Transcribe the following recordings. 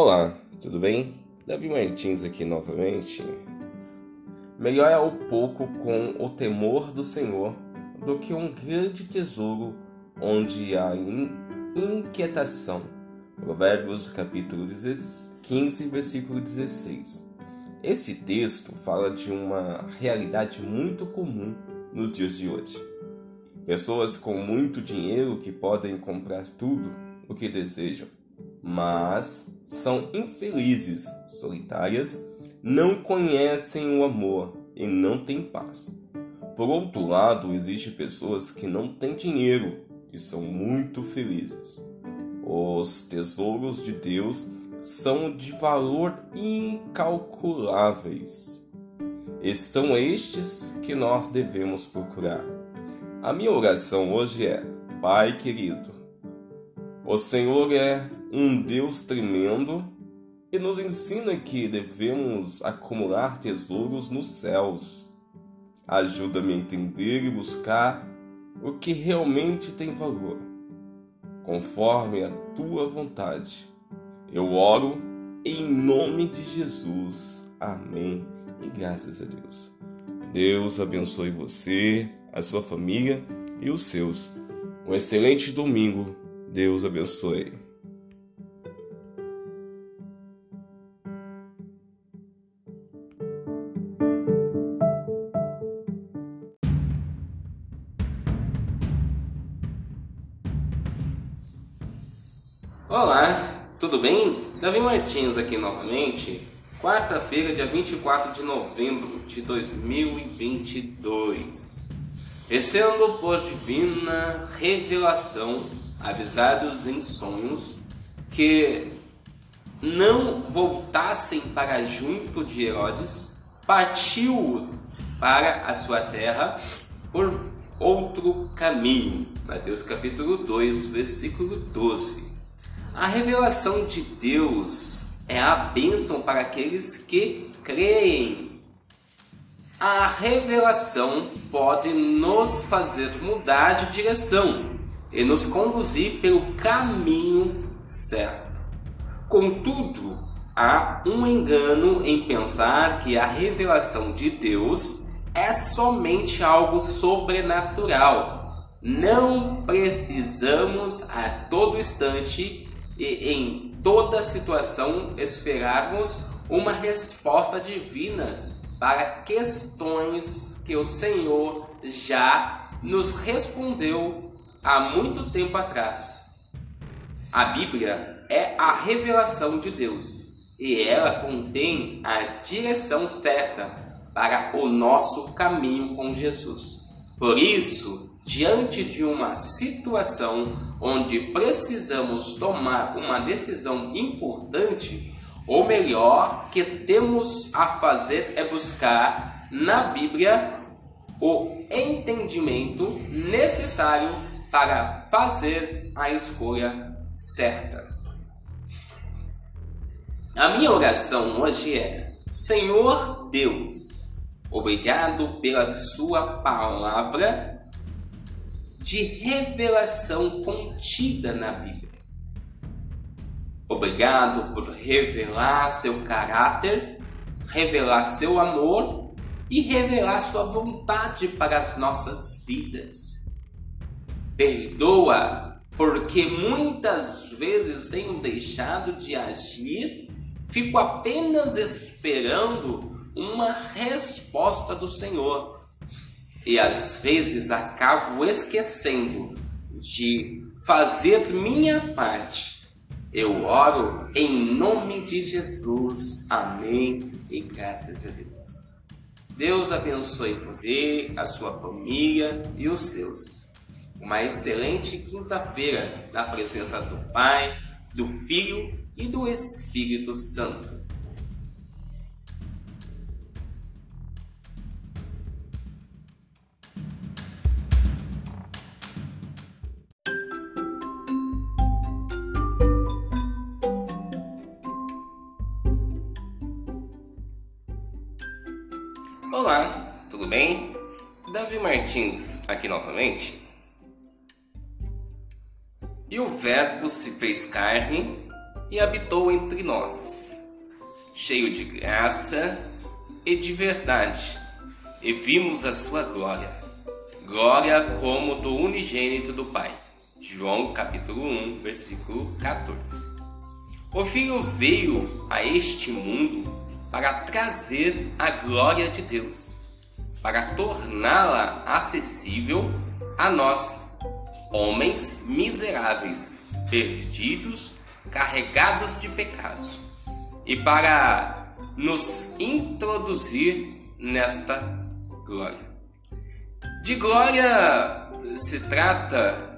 Olá, tudo bem? Davi Martins aqui novamente. Melhor é o pouco com o temor do Senhor do que um grande tesouro onde há inquietação. Provérbios capítulo 15, versículo 16. Este texto fala de uma realidade muito comum nos dias de hoje. Pessoas com muito dinheiro que podem comprar tudo o que desejam mas são infelizes, solitárias, não conhecem o amor e não têm paz. Por outro lado, existem pessoas que não têm dinheiro e são muito felizes. Os tesouros de Deus são de valor incalculáveis. E são estes que nós devemos procurar. A minha oração hoje é: Pai querido, o Senhor é um Deus tremendo e nos ensina que devemos acumular tesouros nos céus. Ajuda-me a entender e buscar o que realmente tem valor, conforme a tua vontade. Eu oro em nome de Jesus. Amém. E graças a Deus. Deus abençoe você, a sua família e os seus. Um excelente domingo. Deus abençoe. Olá, tudo bem? Davi Martins aqui novamente. Quarta-feira, dia 24 de novembro de 2022. E sendo por divina revelação, avisados em sonhos, que não voltassem para junto de Herodes, partiu para a sua terra por outro caminho. Mateus capítulo 2, versículo 12. A revelação de Deus é a bênção para aqueles que creem. A revelação pode nos fazer mudar de direção e nos conduzir pelo caminho certo. Contudo, há um engano em pensar que a revelação de Deus é somente algo sobrenatural. Não precisamos a todo instante e em toda situação esperarmos uma resposta divina para questões que o Senhor já nos respondeu há muito tempo atrás. A Bíblia é a revelação de Deus e ela contém a direção certa para o nosso caminho com Jesus. Por isso, diante de uma situação onde precisamos tomar uma decisão importante, o melhor que temos a fazer é buscar na Bíblia o entendimento necessário para fazer a escolha certa. A minha oração hoje é: Senhor Deus, obrigado pela Sua palavra de revelação contida na Bíblia. Obrigado por revelar seu caráter, revelar seu amor e revelar sua vontade para as nossas vidas. Perdoa porque muitas vezes tenho deixado de agir, fico apenas esperando uma resposta do Senhor e às vezes acabo esquecendo de fazer minha parte. Eu oro em nome de Jesus. Amém. E graças a Deus. Deus abençoe você, a sua família e os seus. Uma excelente quinta-feira na presença do Pai, do Filho e do Espírito Santo. Olá, tudo bem? Davi Martins aqui novamente. E o Verbo se fez carne e habitou entre nós, cheio de graça e de verdade, e vimos a sua glória, glória como do unigênito do Pai. João capítulo 1, versículo 14. O Filho veio a este mundo para trazer a glória de Deus, para torná-la acessível a nós, homens miseráveis, perdidos, carregados de pecados, e para nos introduzir nesta glória. De glória se trata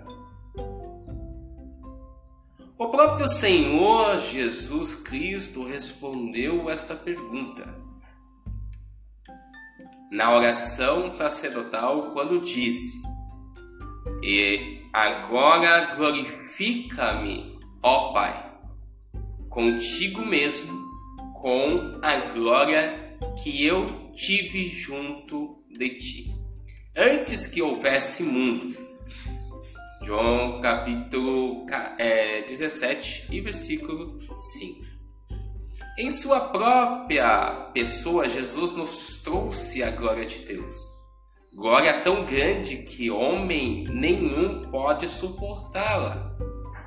o próprio Senhor Jesus Cristo respondeu esta pergunta na oração sacerdotal quando disse: E agora glorifica-me, ó Pai, contigo mesmo, com a glória que eu tive junto de ti, antes que houvesse mundo João capítulo é, 17 e versículo 5. Em sua própria pessoa, Jesus nos trouxe a glória de Deus. Glória tão grande que homem nenhum pode suportá-la.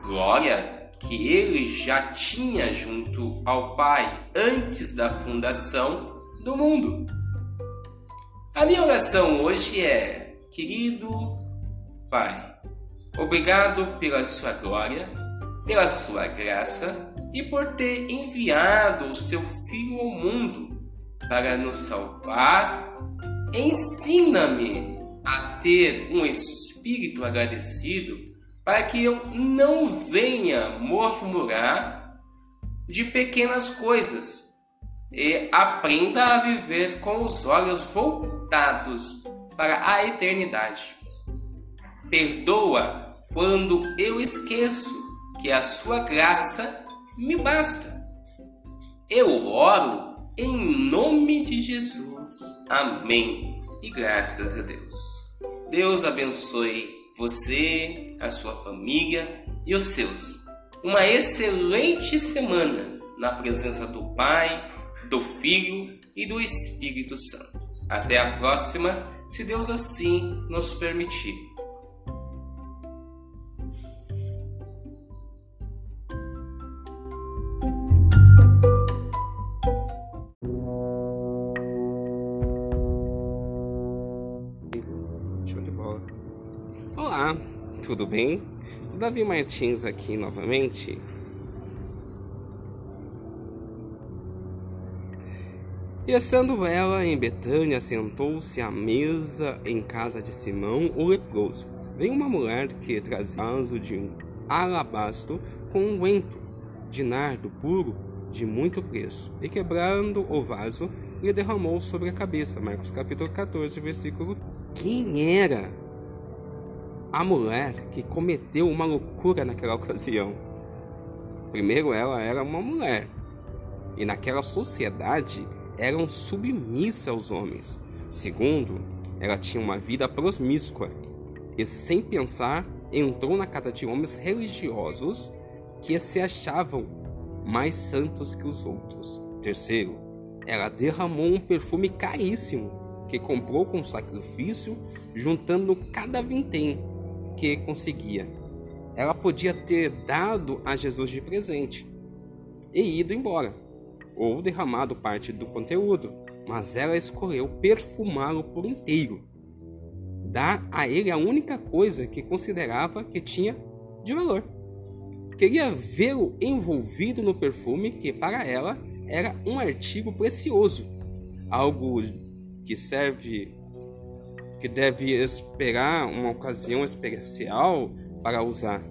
Glória que ele já tinha junto ao Pai antes da fundação do mundo. A minha oração hoje é: querido Pai, Obrigado pela sua glória, pela sua graça e por ter enviado o seu Filho ao mundo para nos salvar. Ensina-me a ter um espírito agradecido para que eu não venha murmurar de pequenas coisas e aprenda a viver com os olhos voltados para a eternidade. Perdoa quando eu esqueço que a sua graça me basta. Eu oro em nome de Jesus. Amém. E graças a Deus. Deus abençoe você, a sua família e os seus. Uma excelente semana na presença do Pai, do Filho e do Espírito Santo. Até a próxima, se Deus assim nos permitir. Tudo bem? Davi Martins aqui novamente. E estando ela em Betânia, sentou-se à mesa em casa de Simão, o leproso. Veio uma mulher que trazia vaso de um alabastro com um unguento de nardo puro de muito preço, e quebrando o vaso, lhe derramou sobre a cabeça. Marcos capítulo 14, versículo. Quem era a mulher que cometeu uma loucura naquela ocasião. Primeiro, ela era uma mulher, e naquela sociedade eram submissa aos homens. Segundo, ela tinha uma vida promíscua e, sem pensar, entrou na casa de homens religiosos que se achavam mais santos que os outros. Terceiro, ela derramou um perfume caríssimo que comprou com sacrifício, juntando cada vintém que conseguia. Ela podia ter dado a Jesus de presente e ido embora, ou derramado parte do conteúdo, mas ela escolheu perfumá-lo por inteiro. Dar a ele a única coisa que considerava que tinha de valor. Queria vê-lo envolvido no perfume que para ela era um artigo precioso, algo que serve que deve esperar uma ocasião especial para usar.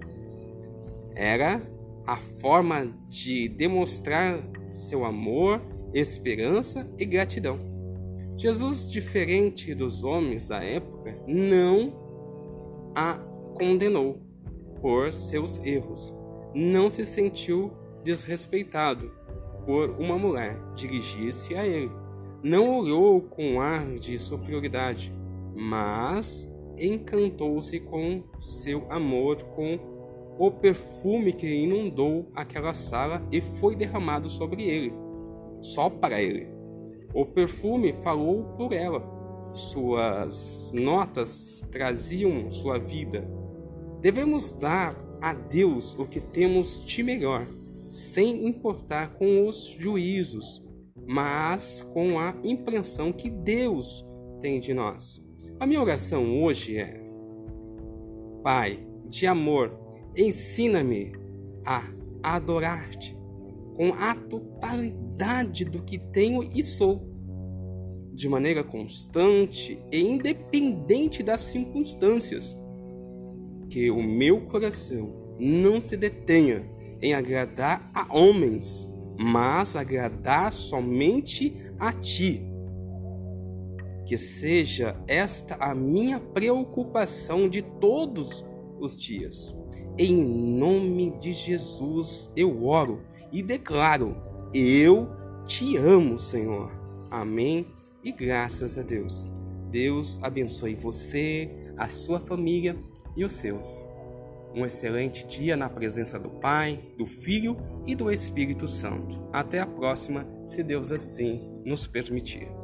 Era a forma de demonstrar seu amor, esperança e gratidão. Jesus, diferente dos homens da época, não a condenou por seus erros. Não se sentiu desrespeitado por uma mulher dirigir-se a ele. Não olhou com ar de superioridade mas encantou-se com seu amor com o perfume que inundou aquela sala e foi derramado sobre ele, só para ele. O perfume falou por ela. Suas notas traziam sua vida. Devemos dar a Deus o que temos de melhor, sem importar com os juízos, mas com a impressão que Deus tem de nós. A minha oração hoje é: Pai de amor, ensina-me a adorar-te com a totalidade do que tenho e sou, de maneira constante e independente das circunstâncias. Que o meu coração não se detenha em agradar a homens, mas agradar somente a ti. Que seja esta a minha preocupação de todos os dias. Em nome de Jesus eu oro e declaro: Eu te amo, Senhor. Amém e graças a Deus. Deus abençoe você, a sua família e os seus. Um excelente dia na presença do Pai, do Filho e do Espírito Santo. Até a próxima, se Deus assim nos permitir.